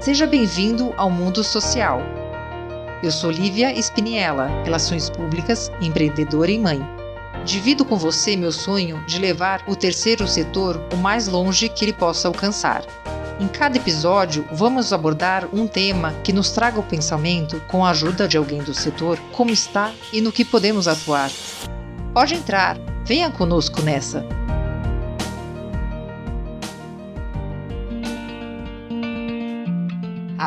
Seja bem-vindo ao mundo social. Eu sou Lívia Spiniella, Relações Públicas, empreendedora e mãe. Divido com você meu sonho de levar o terceiro setor o mais longe que ele possa alcançar. Em cada episódio, vamos abordar um tema que nos traga o pensamento, com a ajuda de alguém do setor, como está e no que podemos atuar. Pode entrar, venha conosco nessa!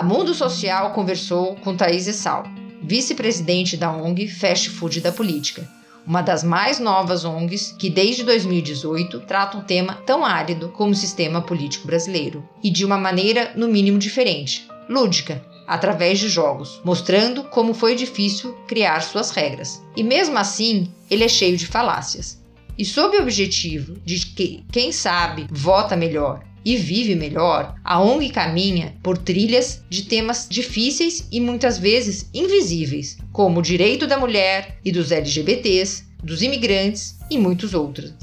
A Mundo Social conversou com Thaís Sal, vice-presidente da ONG Fast Food da Política, uma das mais novas ONGs que desde 2018 trata um tema tão árido como o sistema político brasileiro, e de uma maneira no mínimo diferente, lúdica, através de jogos, mostrando como foi difícil criar suas regras. E mesmo assim, ele é cheio de falácias. E sob o objetivo de que quem sabe vota melhor e vive melhor, a ONG caminha por trilhas de temas difíceis e muitas vezes invisíveis, como o direito da mulher e dos LGBTs, dos imigrantes e muitos outros.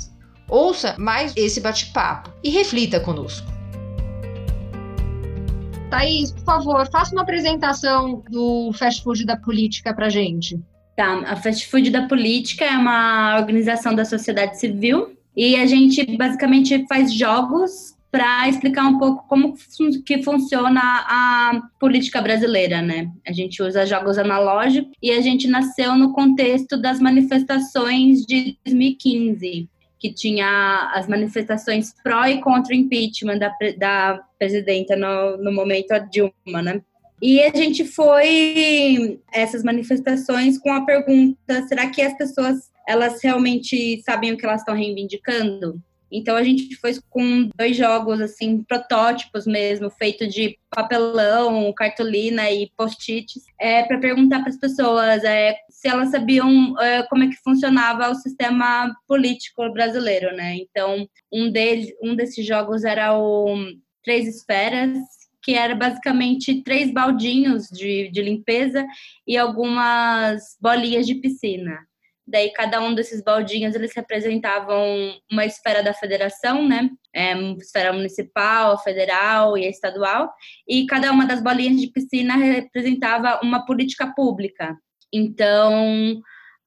Ouça mais esse bate-papo e reflita conosco. Thaís, por favor, faça uma apresentação do Fast Food da Política para gente. Tá, a Fast Food da Política é uma organização da sociedade civil e a gente basicamente faz jogos para explicar um pouco como que funciona a política brasileira, né? A gente usa jogos analógicos e a gente nasceu no contexto das manifestações de 2015, que tinha as manifestações pró e contra o impeachment da, da presidenta no, no momento a Dilma, né? E a gente foi essas manifestações com a pergunta: será que as pessoas elas realmente sabem o que elas estão reivindicando? Então a gente foi com dois jogos assim, protótipos mesmo, feito de papelão, cartolina e post-its, é, para perguntar para as pessoas é, se elas sabiam é, como é que funcionava o sistema político brasileiro, né? Então um deles, um desses jogos era o Três Esferas, que era basicamente três baldinhos de, de limpeza e algumas bolinhas de piscina. Daí cada um desses baldinhos eles representavam uma esfera da federação, né? É, esfera municipal, federal e estadual. E cada uma das bolinhas de piscina representava uma política pública. Então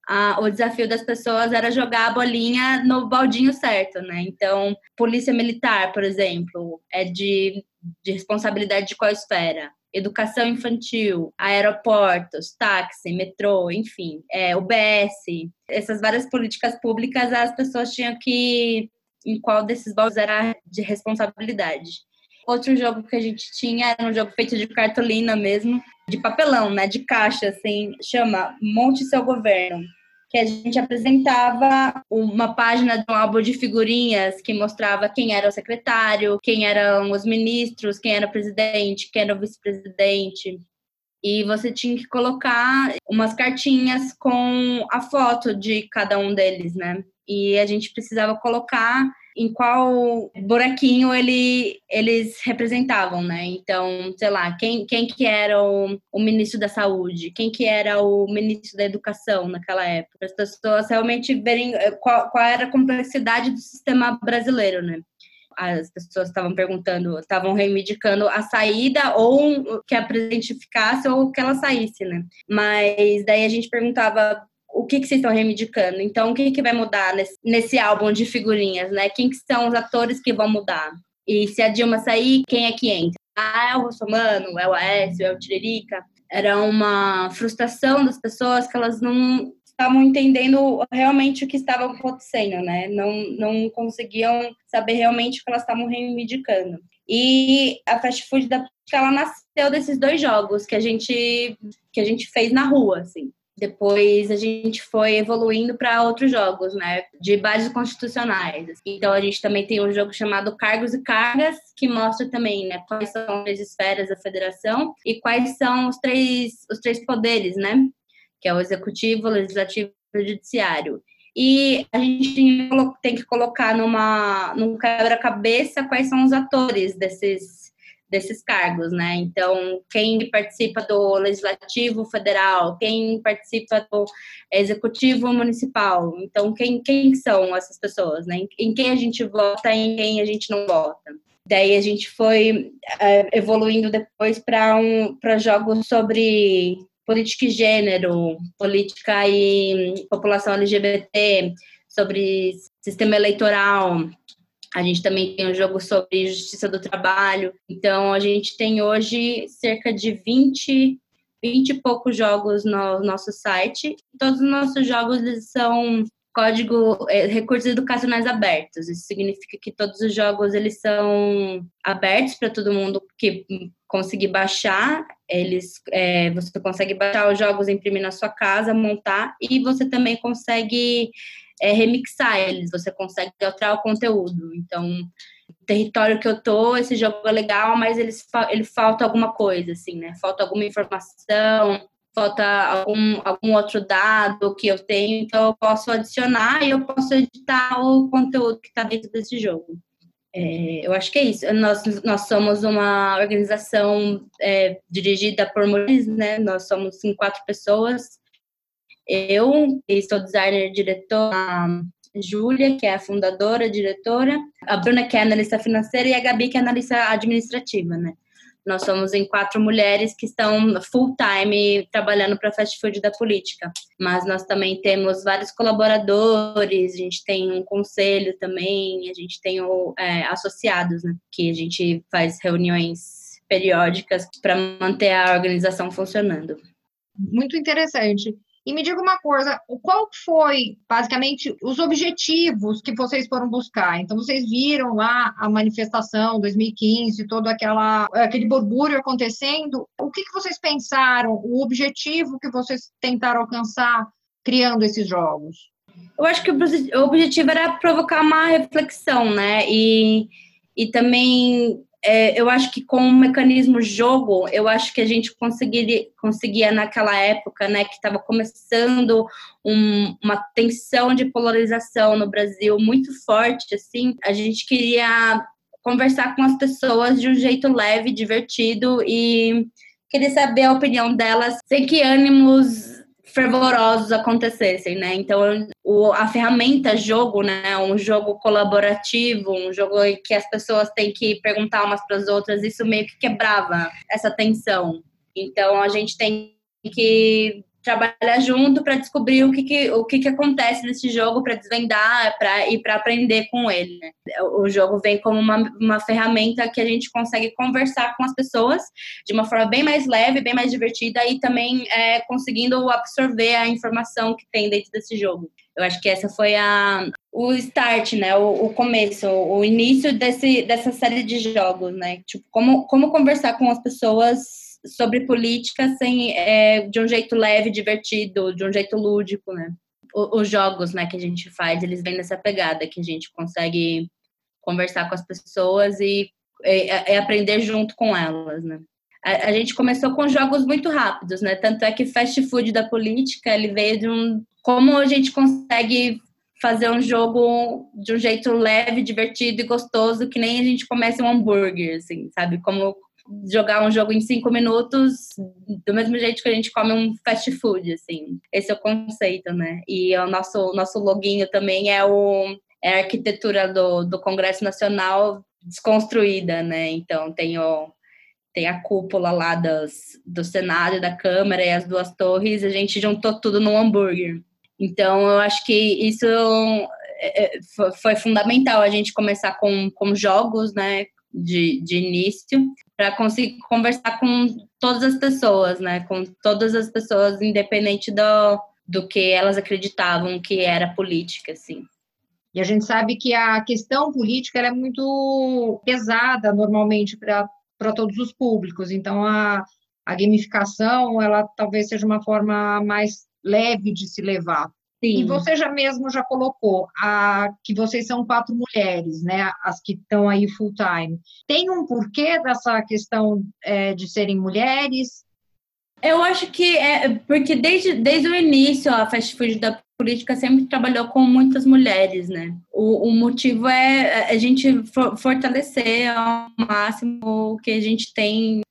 a, o desafio das pessoas era jogar a bolinha no baldinho certo, né? Então, polícia militar, por exemplo, é de, de responsabilidade de qual esfera? Educação infantil, aeroportos, táxi, metrô, enfim, é, UBS, essas várias políticas públicas, as pessoas tinham que em qual desses baldes era de responsabilidade. Outro jogo que a gente tinha era um jogo feito de cartolina mesmo, de papelão, né, de caixa, assim, chama Monte Seu Governo que a gente apresentava uma página de um álbum de figurinhas que mostrava quem era o secretário, quem eram os ministros, quem era o presidente, quem era o vice-presidente. E você tinha que colocar umas cartinhas com a foto de cada um deles, né? E a gente precisava colocar em qual buraquinho ele, eles representavam, né? Então, sei lá, quem, quem que era o, o ministro da saúde, quem que era o ministro da educação naquela época, as pessoas realmente verem eh, qual, qual era a complexidade do sistema brasileiro, né? as pessoas estavam perguntando, estavam reivindicando a saída ou que a presidente ficasse ou que ela saísse, né? Mas daí a gente perguntava o que, que vocês estão reivindicando? Então, o que, que vai mudar nesse, nesse álbum de figurinhas, né? Quem que são os atores que vão mudar? E se a Dilma sair, quem é que entra? Ah, é o Russomano, é o Aécio, é o Tiririca. Era uma frustração das pessoas que elas não estavam entendendo realmente o que estava acontecendo, né? Não, não conseguiam saber realmente o que elas estavam reivindicando. E a fast food da ela nasceu desses dois jogos que a gente que a gente fez na rua, assim. Depois a gente foi evoluindo para outros jogos, né, de bases constitucionais. Então a gente também tem um jogo chamado Cargos e Cargas, que mostra também, né, quais são as esferas da federação e quais são os três os três poderes, né, que é o executivo, o legislativo e o judiciário. E a gente tem que colocar numa num quebra-cabeça quais são os atores desses desses cargos, né? Então, quem participa do legislativo federal, quem participa do executivo municipal, então quem, quem são essas pessoas, né? Em quem a gente vota e em quem a gente não vota. Daí a gente foi é, evoluindo depois para um, jogos sobre política e gênero, política e população LGBT, sobre sistema eleitoral, a gente também tem um jogo sobre justiça do trabalho. Então, a gente tem hoje cerca de 20, 20 e poucos jogos no nosso site. Todos os nossos jogos são código é, recursos educacionais abertos. Isso significa que todos os jogos eles são abertos para todo mundo que conseguir baixar. Eles, é, você consegue baixar os jogos, imprimir na sua casa, montar e você também consegue é, remixar eles, você consegue alterar o conteúdo. Então, o território que eu tô, esse jogo é legal, mas eles, ele falta alguma coisa, assim, né? Falta alguma informação, falta algum, algum outro dado que eu tenho, então eu posso adicionar e eu posso editar o conteúdo que está dentro desse jogo. É, eu acho que é isso. Nós, nós somos uma organização é, dirigida por mulheres, né? Nós somos em quatro pessoas eu, sou designer e diretora, a Júlia, que é a fundadora, diretora, a Bruna, que é analista financeira, e a Gabi, que é analista administrativa, né? Nós somos em quatro mulheres que estão full time trabalhando para fast food da política. Mas nós também temos vários colaboradores, a gente tem um conselho também, a gente tem o, é, associados, né? Que a gente faz reuniões periódicas para manter a organização funcionando. Muito interessante. E me diga uma coisa, qual foi, basicamente, os objetivos que vocês foram buscar? Então, vocês viram lá a manifestação 2015, todo aquela, aquele burbúrio acontecendo. O que, que vocês pensaram? O objetivo que vocês tentaram alcançar criando esses jogos? Eu acho que o objetivo era provocar uma reflexão, né? E, e também é, eu acho que com o mecanismo jogo, eu acho que a gente conseguiria, conseguia naquela época, né, que estava começando um, uma tensão de polarização no Brasil muito forte, assim, a gente queria conversar com as pessoas de um jeito leve, divertido e queria saber a opinião delas. Sem que ânimos fervorosos acontecessem, né? Então, o, a ferramenta jogo, né? Um jogo colaborativo, um jogo que as pessoas têm que perguntar umas para as outras, isso meio que quebrava essa tensão. Então, a gente tem que trabalhar junto para descobrir o que, que, o que, que acontece nesse jogo, para desvendar pra, e para aprender com ele. Né? O jogo vem como uma, uma ferramenta que a gente consegue conversar com as pessoas de uma forma bem mais leve, bem mais divertida e também é, conseguindo absorver a informação que tem dentro desse jogo. Eu acho que essa foi a, o start, né? O, o começo, o início desse, dessa série de jogos, né? Tipo, como, como conversar com as pessoas sobre política sem, é, de um jeito leve, divertido, de um jeito lúdico, né? os jogos né, que a gente faz, eles vêm nessa pegada, que a gente consegue conversar com as pessoas e é, é aprender junto com elas, né? A, a, gente começou com jogos muito rápidos, né? Tanto é que fast food da política, ele veio de um... Como a gente consegue fazer um jogo de um jeito leve, divertido e gostoso, que nem a gente começa um hambúrguer, assim, sabe? Como jogar um jogo em cinco minutos do mesmo jeito que a gente come um fast food, assim. Esse é o conceito, né? E o nosso, nosso loginho também é, o, é a arquitetura do, do Congresso Nacional desconstruída, né? Então tem o tem a cúpula lá das, do Senado e da Câmara e as duas torres, a gente juntou tudo no hambúrguer. Então, eu acho que isso é, é, foi fundamental a gente começar com, com jogos, né, de, de início, para conseguir conversar com todas as pessoas, né? Com todas as pessoas, independente do, do que elas acreditavam que era política, assim. E a gente sabe que a questão política é muito pesada normalmente para todos os públicos. Então a, a gamificação ela talvez seja uma forma mais leve de se levar. Sim. E você já mesmo já colocou a, que vocês são quatro mulheres, né? As que estão aí full time. Tem um porquê dessa questão é, de serem mulheres? Eu acho que é porque desde, desde o início a fast food da política sempre trabalhou com muitas mulheres, né? O, o motivo é a gente fortalecer ao máximo o que a gente tem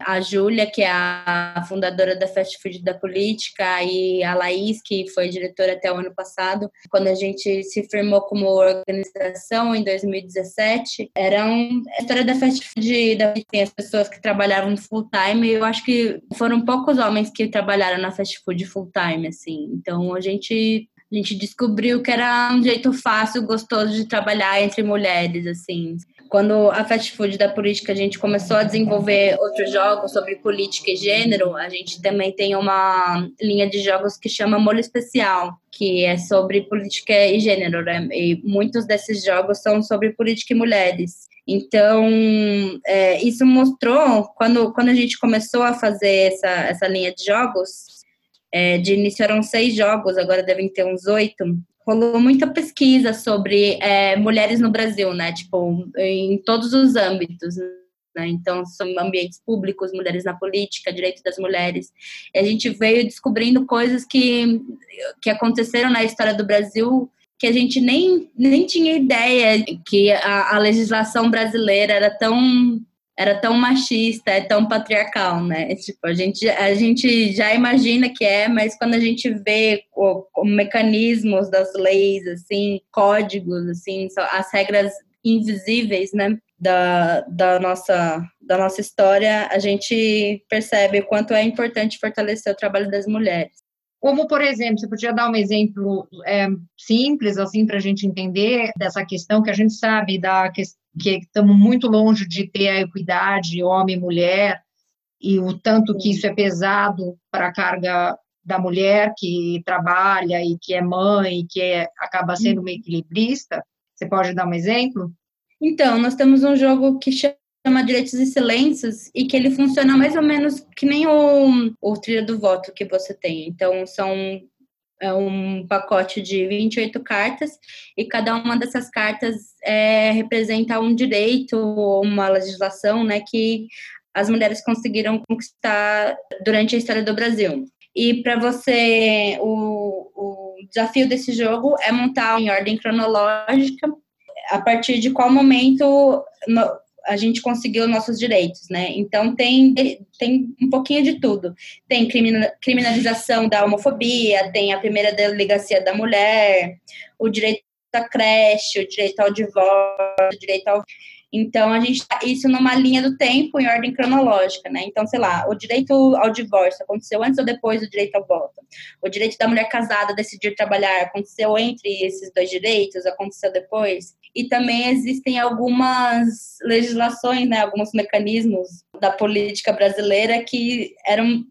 a Júlia, que é a fundadora da Fast Food da Política, e a Laís, que foi diretora até o ano passado, quando a gente se firmou como organização em 2017, eram a história da Fast Food da tem as pessoas que trabalhavam full time, e eu acho que foram poucos homens que trabalharam na Fast Food full time, assim. Então a gente a gente descobriu que era um jeito fácil, gostoso de trabalhar entre mulheres, assim. Quando a fast food da política a gente começou a desenvolver outros jogos sobre política e gênero, a gente também tem uma linha de jogos que chama Molho Especial, que é sobre política e gênero, né? E muitos desses jogos são sobre política e mulheres. Então, é, isso mostrou, quando, quando a gente começou a fazer essa, essa linha de jogos, é, de início eram seis jogos, agora devem ter uns oito rolou muita pesquisa sobre é, mulheres no Brasil, né? Tipo, em todos os âmbitos. Né? Então, são ambientes públicos, mulheres na política, direitos das mulheres. E a gente veio descobrindo coisas que, que aconteceram na história do Brasil que a gente nem, nem tinha ideia que a, a legislação brasileira era tão era tão machista, é tão patriarcal, né? Tipo, a gente, a gente já imagina que é, mas quando a gente vê o, o mecanismos das leis, assim, códigos, assim, as regras invisíveis, né, da, da, nossa, da nossa história, a gente percebe o quanto é importante fortalecer o trabalho das mulheres. Como, por exemplo, você podia dar um exemplo é, simples, assim, para a gente entender dessa questão que a gente sabe da que estamos muito longe de ter a equidade homem e mulher, e o tanto que isso é pesado para a carga da mulher que trabalha e que é mãe, que é, acaba sendo uma equilibrista. Você pode dar um exemplo? Então, nós temos um jogo que chama Direitos e Silêncios e que ele funciona mais ou menos que nem o, o trilha do voto que você tem. Então, são um pacote de 28 cartas e cada uma dessas cartas é, representa um direito ou uma legislação né, que as mulheres conseguiram conquistar durante a história do Brasil. E para você, o, o desafio desse jogo é montar em ordem cronológica a partir de qual momento a gente conseguiu nossos direitos, né? Então tem, tem um pouquinho de tudo. Tem criminalização da homofobia, tem a primeira delegacia da mulher, o direito à creche, o direito ao divórcio, o direito ao então, a gente tá isso numa linha do tempo, em ordem cronológica, né? Então, sei lá, o direito ao divórcio aconteceu antes ou depois do direito ao voto? O direito da mulher casada decidir trabalhar aconteceu entre esses dois direitos? Aconteceu depois? E também existem algumas legislações, né? Alguns mecanismos da política brasileira que eram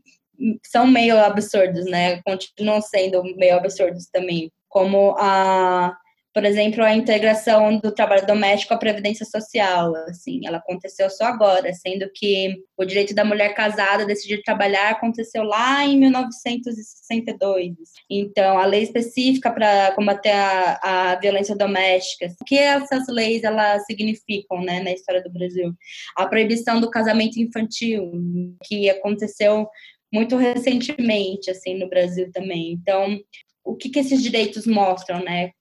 são meio absurdos, né? Continuam sendo meio absurdos também, como a por exemplo, a integração do trabalho doméstico à previdência social, assim, ela aconteceu só agora, sendo que o direito da mulher casada decidir trabalhar aconteceu lá em 1962. Então, a lei específica para combater a, a, violência doméstica, o que essas leis elas significam, né, na história do Brasil? A proibição do casamento infantil, que aconteceu muito recentemente, assim, no Brasil também. Então, o que, que esses direitos mostram, né?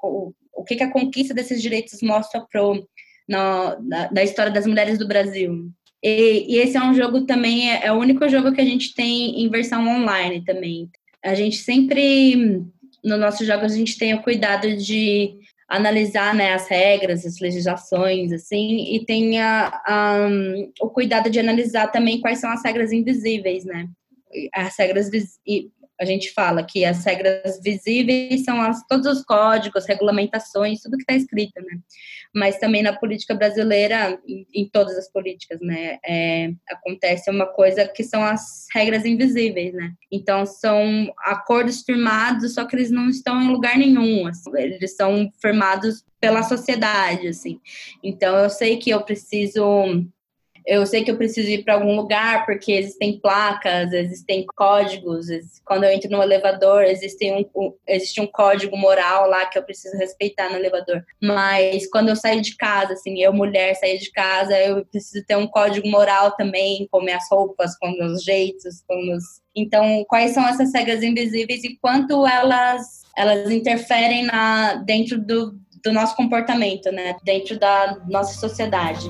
O que, que a conquista desses direitos mostra pro, na, na, história das mulheres do Brasil. E, e, esse é um jogo também, é, é o único jogo que a gente tem em versão online também. A gente sempre, no nossos jogos, a gente tem o cuidado de analisar né, as regras, as legislações, assim, e tem a, a, o cuidado de analisar também quais são as regras invisíveis, né? As regras a gente fala que as regras visíveis são as, todos os códigos, regulamentações, tudo que está escrito, né? Mas também na política brasileira, em, em todas as políticas, né, é, acontece uma coisa que são as regras invisíveis, né? Então são acordos firmados, só que eles não estão em lugar nenhum, assim, eles são firmados pela sociedade, assim. Então eu sei que eu preciso eu sei que eu preciso ir para algum lugar porque existem placas, existem códigos. Quando eu entro no elevador, existe um, um, existe um código moral lá que eu preciso respeitar no elevador. Mas quando eu saio de casa, assim, eu mulher sair de casa, eu preciso ter um código moral também, com minhas roupas, com meus jeitos, com meus. Então, quais são essas regras invisíveis e quanto elas elas interferem na dentro do, do nosso comportamento, né? Dentro da nossa sociedade.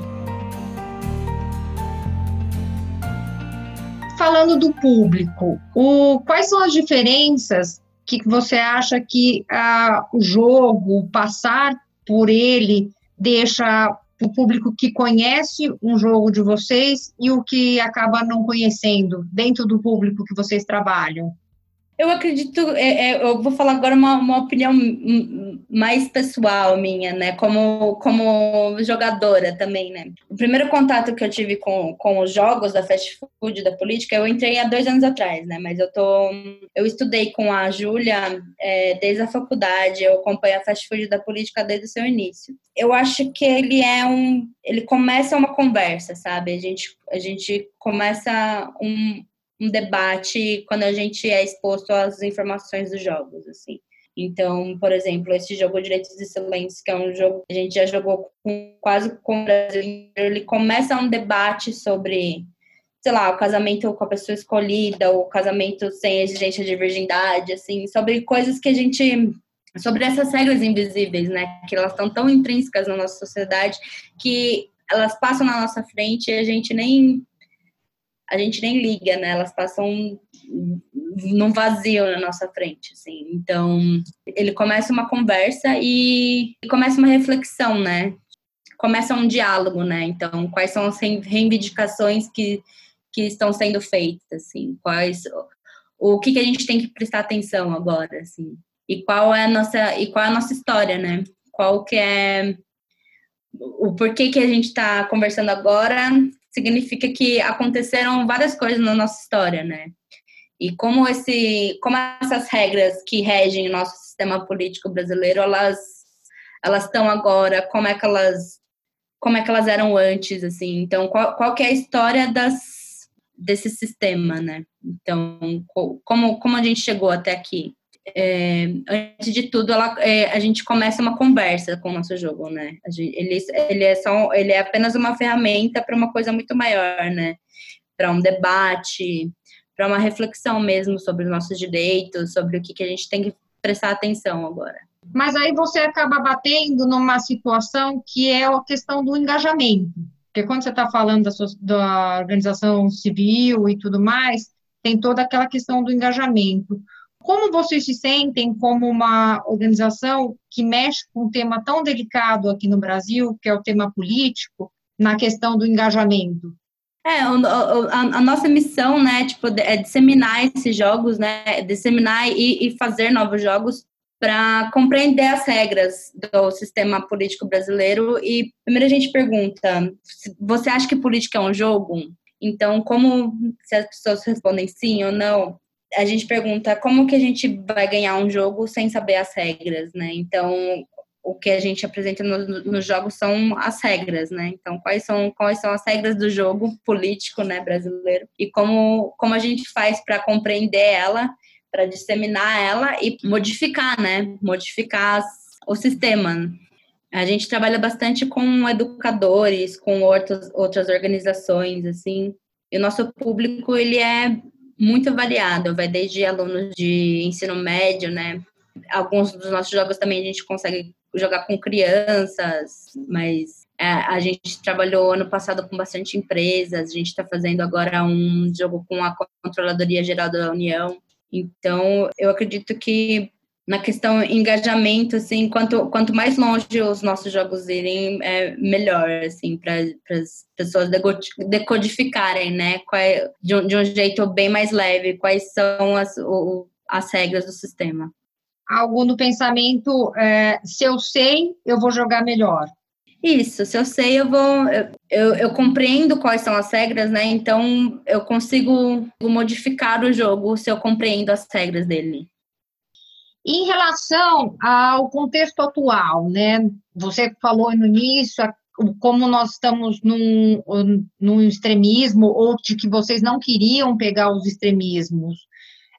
Falando do público, o, quais são as diferenças que você acha que ah, o jogo, passar por ele, deixa o público que conhece um jogo de vocês e o que acaba não conhecendo dentro do público que vocês trabalham? Eu acredito, é, é, eu vou falar agora uma, uma opinião mais pessoal minha, né? Como, como jogadora também, né? O primeiro contato que eu tive com, com os jogos da fast food, da política, eu entrei há dois anos atrás, né? Mas eu tô. Eu estudei com a Júlia é, desde a faculdade, eu acompanho a fast food da política desde o seu início. Eu acho que ele é um. Ele começa uma conversa, sabe? A gente, a gente começa um um debate quando a gente é exposto às informações dos jogos, assim. Então, por exemplo, esse jogo Direitos e Silêncio, que é um jogo que a gente já jogou com, quase com o Brasil, ele começa um debate sobre, sei lá, o casamento com a pessoa escolhida, o casamento sem exigência de virgindade, assim, sobre coisas que a gente sobre essas regras invisíveis, né, que elas estão tão intrínsecas na nossa sociedade que elas passam na nossa frente e a gente nem a gente nem liga, né? Elas passam num vazio na nossa frente, assim. Então, ele começa uma conversa e começa uma reflexão, né? Começa um diálogo, né? Então, quais são as reivindicações que, que estão sendo feitas, assim? Quais o que, que a gente tem que prestar atenção agora, assim? E qual é a nossa e qual é a nossa história, né? Qual que é o porquê que a gente está conversando agora significa que aconteceram várias coisas na nossa história, né? E como esse, como essas regras que regem o nosso sistema político brasileiro, elas elas estão agora, como é que elas como é que elas eram antes, assim. Então, qual, qual que é a história das desse sistema, né? Então, como como a gente chegou até aqui? É, antes de tudo, ela, é, a gente começa uma conversa com o nosso jogo, né? Gente, ele, ele, é só, ele é apenas uma ferramenta para uma coisa muito maior, né? Para um debate, para uma reflexão mesmo sobre os nossos direitos, sobre o que, que a gente tem que prestar atenção agora. Mas aí você acaba batendo numa situação que é a questão do engajamento. Porque quando você está falando da, sua, da organização civil e tudo mais, tem toda aquela questão do engajamento. Como vocês se sentem como uma organização que mexe com um tema tão delicado aqui no Brasil, que é o tema político, na questão do engajamento? É, a, a, a, nossa missão, né, tipo, é disseminar esses jogos, né, disseminar e, e fazer novos jogos para compreender as regras do sistema político brasileiro. E primeiro a gente pergunta: você acha que política é um jogo? Então, como se as pessoas respondem sim ou não, a gente pergunta como que a gente vai ganhar um jogo sem saber as regras, né? Então, o que a gente apresenta nos no jogos são as regras, né? Então, quais são, quais são as regras do jogo político, né, brasileiro? E como, como a gente faz para compreender ela, para disseminar ela e modificar, né? Modificar as, o sistema. A gente trabalha bastante com educadores, com outros, outras organizações, assim. E o nosso público, ele é muito variado, vai desde alunos de ensino médio, né? Alguns dos nossos jogos também a gente consegue jogar com crianças, mas é, a gente trabalhou ano passado com bastante empresas, a gente está fazendo agora um jogo com a Controladoria Geral da União. Então, eu acredito que na questão engajamento, assim, quanto, quanto mais longe os nossos jogos irem, é melhor, assim, para as pessoas decodificarem, né, é, de, um, de um jeito bem mais leve, quais são as, o, as regras do sistema. Algo no pensamento, é, se eu sei, eu vou jogar melhor. Isso, se eu sei, eu vou. Eu, eu, eu, compreendo quais são as regras, né? Então eu consigo modificar o jogo se eu compreendo as regras dele. Em relação ao contexto atual, né? Você falou no início como nós estamos num, num extremismo, ou de que vocês não queriam pegar os extremismos,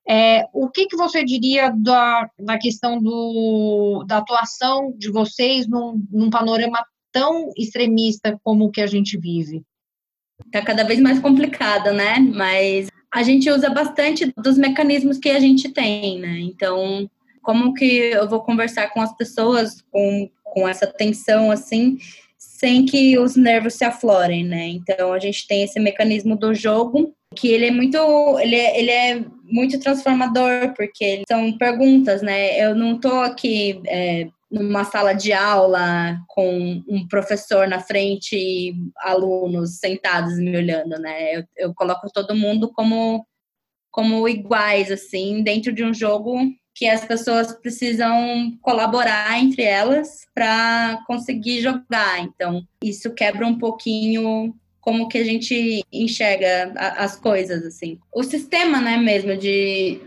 é, o que, que você diria da, da questão do, da atuação de vocês num, num panorama tão extremista como o que a gente vive? Está cada vez mais complicado, né? Mas a gente usa bastante dos mecanismos que a gente tem, né? Então, como que eu vou conversar com as pessoas com, com essa tensão assim, sem que os nervos se aflorem, né? Então, a gente tem esse mecanismo do jogo que ele é muito ele é, ele é muito transformador porque são perguntas né eu não tô aqui é, numa sala de aula com um professor na frente e alunos sentados me olhando né eu, eu coloco todo mundo como como iguais assim dentro de um jogo que as pessoas precisam colaborar entre elas para conseguir jogar então isso quebra um pouquinho como que a gente enxerga as coisas, assim. O sistema, né, mesmo, de,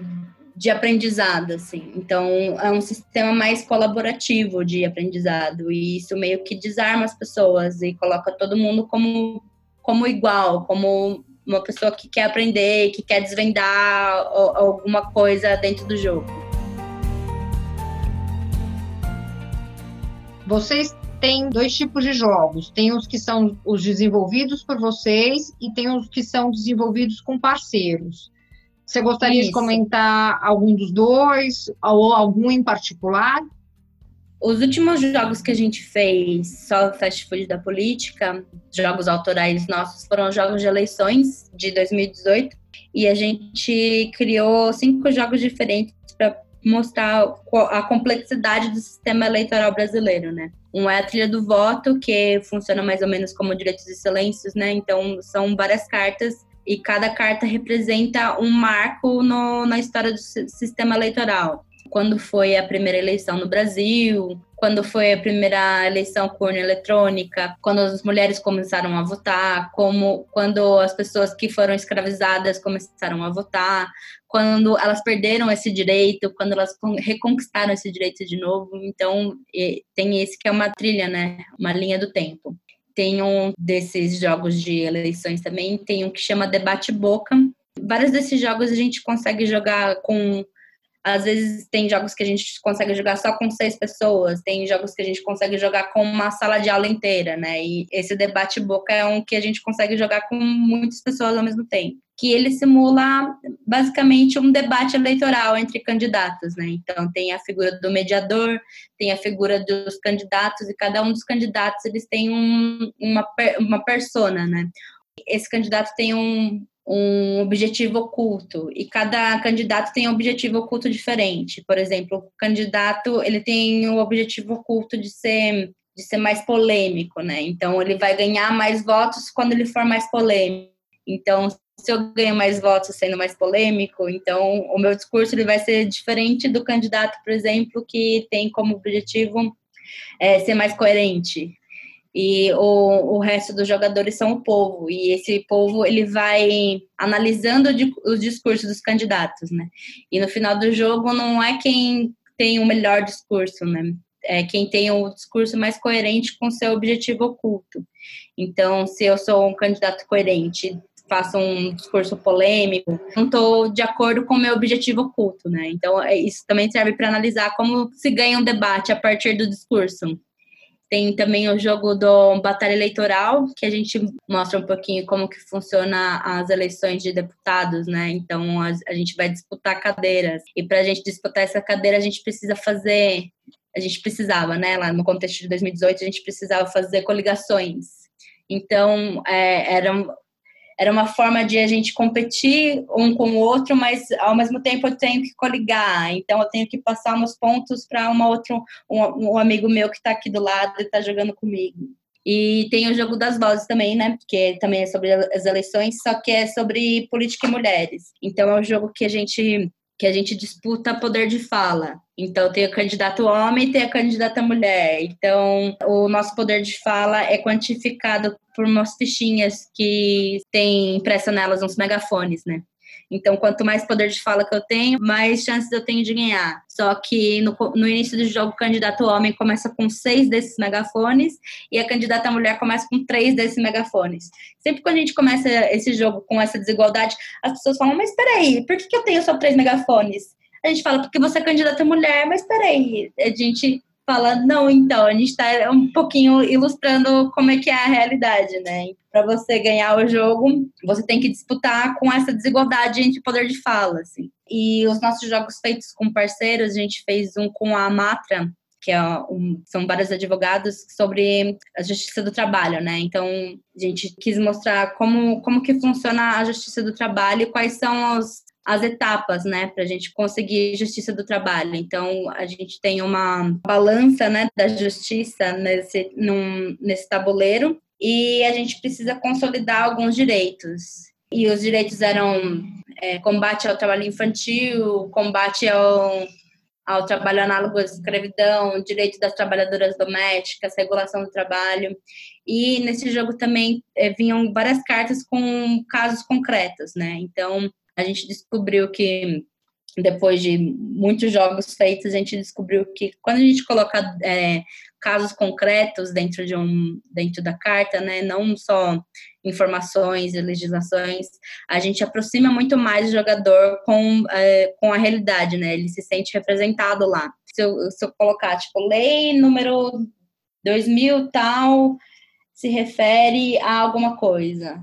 de aprendizado, assim. Então, é um sistema mais colaborativo de aprendizado, e isso meio que desarma as pessoas e coloca todo mundo como, como igual, como uma pessoa que quer aprender, que quer desvendar alguma coisa dentro do jogo. Vocês tem dois tipos de jogos. Tem os que são os desenvolvidos por vocês e tem os que são desenvolvidos com parceiros. Você gostaria Isso. de comentar algum dos dois ou algum em particular? Os últimos jogos que a gente fez, só o Fast Food da Política, jogos autorais nossos, foram jogos de eleições de 2018. E a gente criou cinco jogos diferentes mostrar a complexidade do sistema eleitoral brasileiro, né? Um é a trilha do voto, que funciona mais ou menos como direitos e silêncios, né? Então, são várias cartas e cada carta representa um marco no, na história do sistema eleitoral. Quando foi a primeira eleição no Brasil, quando foi a primeira eleição com urna eletrônica, quando as mulheres começaram a votar, como quando as pessoas que foram escravizadas começaram a votar, quando elas perderam esse direito, quando elas reconquistaram esse direito de novo. Então, tem esse que é uma trilha, né? Uma linha do tempo. Tem um desses jogos de eleições também, tem um que chama Debate Boca. Vários desses jogos a gente consegue jogar com às vezes tem jogos que a gente consegue jogar só com seis pessoas, tem jogos que a gente consegue jogar com uma sala de aula inteira, né? E esse debate boca é um que a gente consegue jogar com muitas pessoas ao mesmo tempo. Que ele simula basicamente um debate eleitoral entre candidatos, né? Então tem a figura do mediador, tem a figura dos candidatos, e cada um dos candidatos eles têm um, uma, uma persona, né? Esse candidato tem um, um objetivo oculto e cada candidato tem um objetivo oculto diferente. Por exemplo, o candidato ele tem o objetivo oculto de ser de ser mais polêmico, né? Então ele vai ganhar mais votos quando ele for mais polêmico. Então, se eu ganho mais votos sendo mais polêmico, então o meu discurso ele vai ser diferente do candidato, por exemplo, que tem como objetivo é, ser mais coerente e o, o resto dos jogadores são o povo e esse povo ele vai analisando os discursos dos candidatos, né? E no final do jogo não é quem tem o melhor discurso, né? É quem tem o discurso mais coerente com seu objetivo oculto. Então, se eu sou um candidato coerente, faço um discurso polêmico, não estou de acordo com o meu objetivo oculto, né? Então, é, isso também serve para analisar como se ganha um debate a partir do discurso. Tem também o jogo do Batalha Eleitoral, que a gente mostra um pouquinho como que funciona as eleições de deputados, né? Então, a, gente vai disputar cadeiras. E para a gente disputar essa cadeira, a gente precisa fazer... A gente precisava, né? Lá no contexto de 2018, a gente precisava fazer coligações. Então, é, era era uma forma de a gente competir um com o outro, mas ao mesmo tempo eu tenho que coligar, então eu tenho que passar meus pontos para uma outra, um, um, amigo meu que está aqui do lado e está jogando comigo. E tem o jogo das vozes também, né? Que também é sobre as eleições, só que é sobre política e mulheres. Então é um jogo que a gente que a gente disputa poder de fala. Então, tem o candidato homem e tem a candidata mulher. Então, o nosso poder de fala é quantificado por umas fichinhas que tem impressa nelas uns megafones, né? Então, quanto mais poder de fala que eu tenho, mais chances eu tenho de ganhar. Só que no, no início do jogo, o candidato homem começa com seis desses megafones e a candidata mulher começa com três desses megafones. Sempre quando a gente começa esse jogo com essa desigualdade, as pessoas falam: Mas peraí, por que, que eu tenho só três megafones? A gente fala, porque você é candidata mulher, mas peraí, a gente fala, não, então, a gente está um pouquinho ilustrando como é que é a realidade, né? Para você ganhar o jogo, você tem que disputar com essa desigualdade entre poder de fala, assim. E os nossos jogos feitos com parceiros, a gente fez um com a Matra, que é um, são vários advogados sobre a justiça do trabalho, né? Então, a gente quis mostrar como, como que funciona a justiça do trabalho e quais são os, as etapas, né, para a gente conseguir justiça do trabalho. Então, a gente tem uma balança, né, da justiça nesse, num, nesse tabuleiro e a gente precisa consolidar alguns direitos. E os direitos eram é, combate ao trabalho infantil, combate ao, ao trabalho análogo à escravidão, direito das trabalhadoras domésticas, regulação do trabalho. E nesse jogo também é, vinham várias cartas com casos concretos, né? Então, a gente descobriu que depois de muitos jogos feitos, a gente descobriu que quando a gente coloca é, casos concretos dentro de um dentro da carta, né, não só informações e legislações, a gente aproxima muito mais o jogador com, é, com a realidade, né? Ele se sente representado lá. Se eu, se eu colocar tipo lei número 2000 tal se refere a alguma coisa,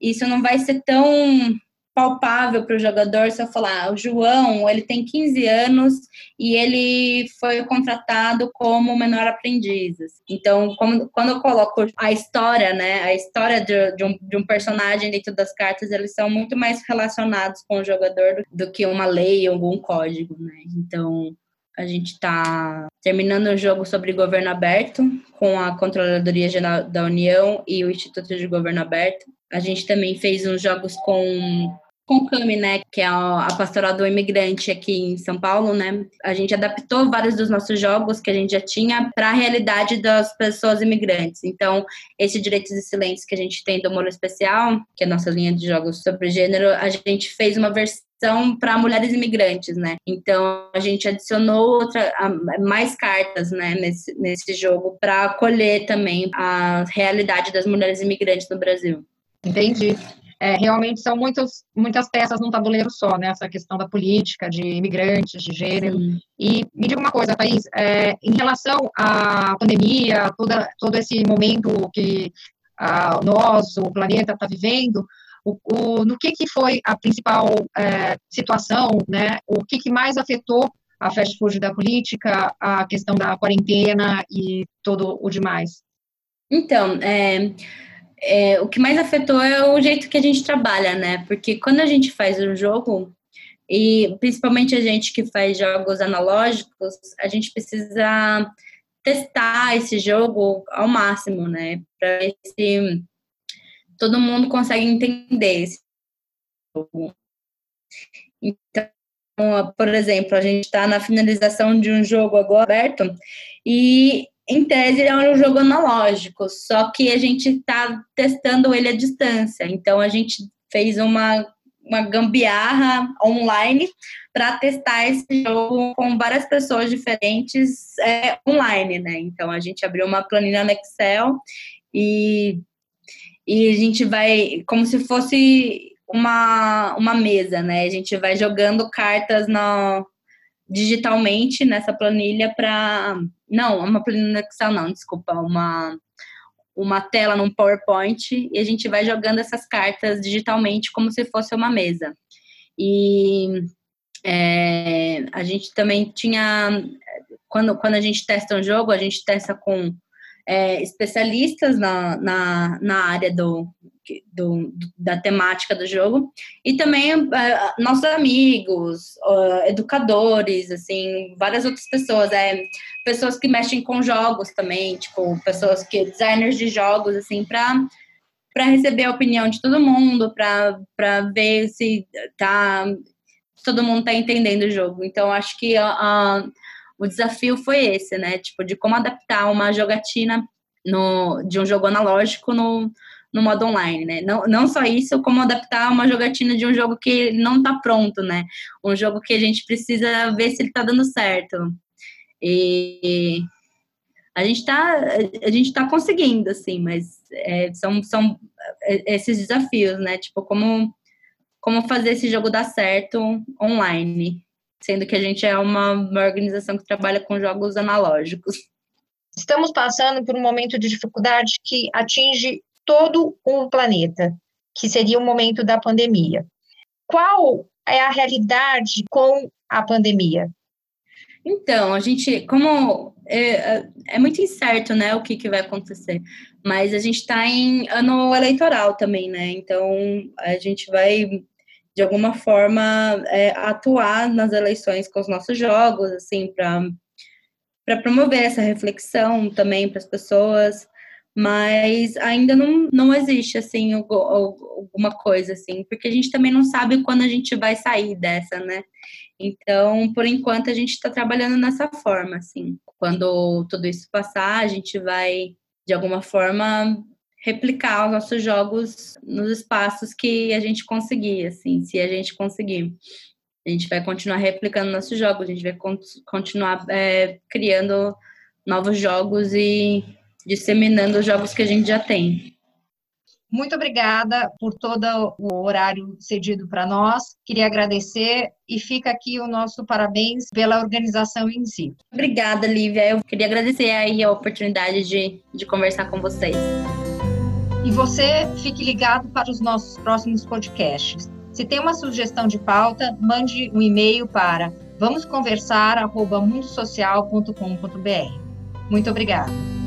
isso não vai ser tão palpável para o jogador se eu falar, ah, o João, ele tem 15 anos e ele foi contratado como menor aprendiz. Então, como, quando eu coloco a história, né, a história de, de, um, de um personagem dentro das cartas, eles são muito mais relacionados com o jogador do, do que uma lei ou algum código, né? Então, a gente está terminando o jogo sobre governo aberto com a Controladoria Geral da União e o Instituto de Governo Aberto. A gente também fez uns jogos com com CAMI, né, que é a pastoral do imigrante aqui em São Paulo, né, a gente adaptou vários dos nossos jogos que a gente já tinha para a realidade das pessoas imigrantes. Então, esse Direitos e Silêncios que a gente tem do Molo Especial, que é a nossa linha de jogos sobre gênero, a gente fez uma versão para mulheres imigrantes, né? Então a gente adicionou outra, mais cartas, né, nesse, nesse jogo para acolher também a realidade das mulheres imigrantes no Brasil. Entendi é, realmente são muitas, muitas peças num tabuleiro só, né? Essa questão da política, de imigrantes, de gênero. Sim. E me diga uma coisa, Thaís, é, em relação à pandemia, toda, todo esse momento que a, nós, o planeta, está vivendo, o, o, no que, que foi a principal é, situação, né? O que, que mais afetou a fast food da política, a questão da quarentena e todo o demais? Então, é, é, o que mais afetou é o jeito que a gente trabalha, né? Porque quando a gente faz um jogo, e principalmente a gente que faz jogos analógicos, a gente precisa testar esse jogo ao máximo, né? Para ver se todo mundo consegue entender esse jogo. Então, por exemplo, a gente está na finalização de um jogo agora aberto e em tese, é um jogo analógico, só que a gente está testando ele à distância. Então, a gente fez uma, uma gambiarra online para testar esse jogo com várias pessoas diferentes é, online, né? Então, a gente abriu uma planilha no Excel e, e a gente vai, como se fosse uma, uma mesa, né? A gente vai jogando cartas no, digitalmente nessa planilha para. Não, uma planilha Excel, não, desculpa, uma, uma tela num PowerPoint e a gente vai jogando essas cartas digitalmente como se fosse uma mesa. E é, a gente também tinha. Quando, quando a gente testa um jogo, a gente testa com é, especialistas na, na, na área do, do, da temática do jogo e também uh, nossos amigos, uh, educadores, assim, várias outras pessoas, é, pessoas que mexem com jogos também, tipo, pessoas que designers de jogos, assim, para para receber a opinião de todo mundo, para ver se tá todo mundo está entendendo o jogo. Então, acho que uh, o desafio foi esse, né? Tipo, de como adaptar uma jogatina no, de um jogo analógico no, no modo online, né? Não, não só isso, como adaptar uma jogatina de um jogo que não está pronto, né? Um jogo que a gente precisa ver se ele está dando certo. E a gente está a gente tá conseguindo, assim, mas é, são, são é, esses desafios, né? Tipo, como, como fazer esse jogo dar certo online, sendo que a gente é uma, uma organização que trabalha com jogos analógicos. Estamos passando por um momento de dificuldade que atinge todo o planeta, que seria o momento da pandemia. Qual é a realidade com a pandemia? Então, a gente, como é, é muito incerto, né, o que, que vai acontecer, mas a gente está em ano eleitoral também, né, então a gente vai, de alguma forma, é, atuar nas eleições com os nossos jogos, assim, para promover essa reflexão também para as pessoas, mas ainda não, não existe assim alguma coisa assim, porque a gente também não sabe quando a gente vai sair dessa, né? Então, por enquanto a gente está trabalhando nessa forma, assim. Quando tudo isso passar, a gente vai de alguma forma replicar os nossos jogos nos espaços que a gente conseguir, assim, se a gente conseguir. A gente vai continuar replicando nossos jogos, a gente vai continuar é, criando novos jogos e disseminando os jogos que a gente já tem. Muito obrigada por todo o horário cedido para nós. Queria agradecer e fica aqui o nosso parabéns pela organização em si. Obrigada, Lívia. Eu queria agradecer aí a oportunidade de, de conversar com vocês. E você fique ligado para os nossos próximos podcasts. Se tem uma sugestão de pauta, mande um e-mail para vamosconversar@mundosocial.com.br. Muito obrigada.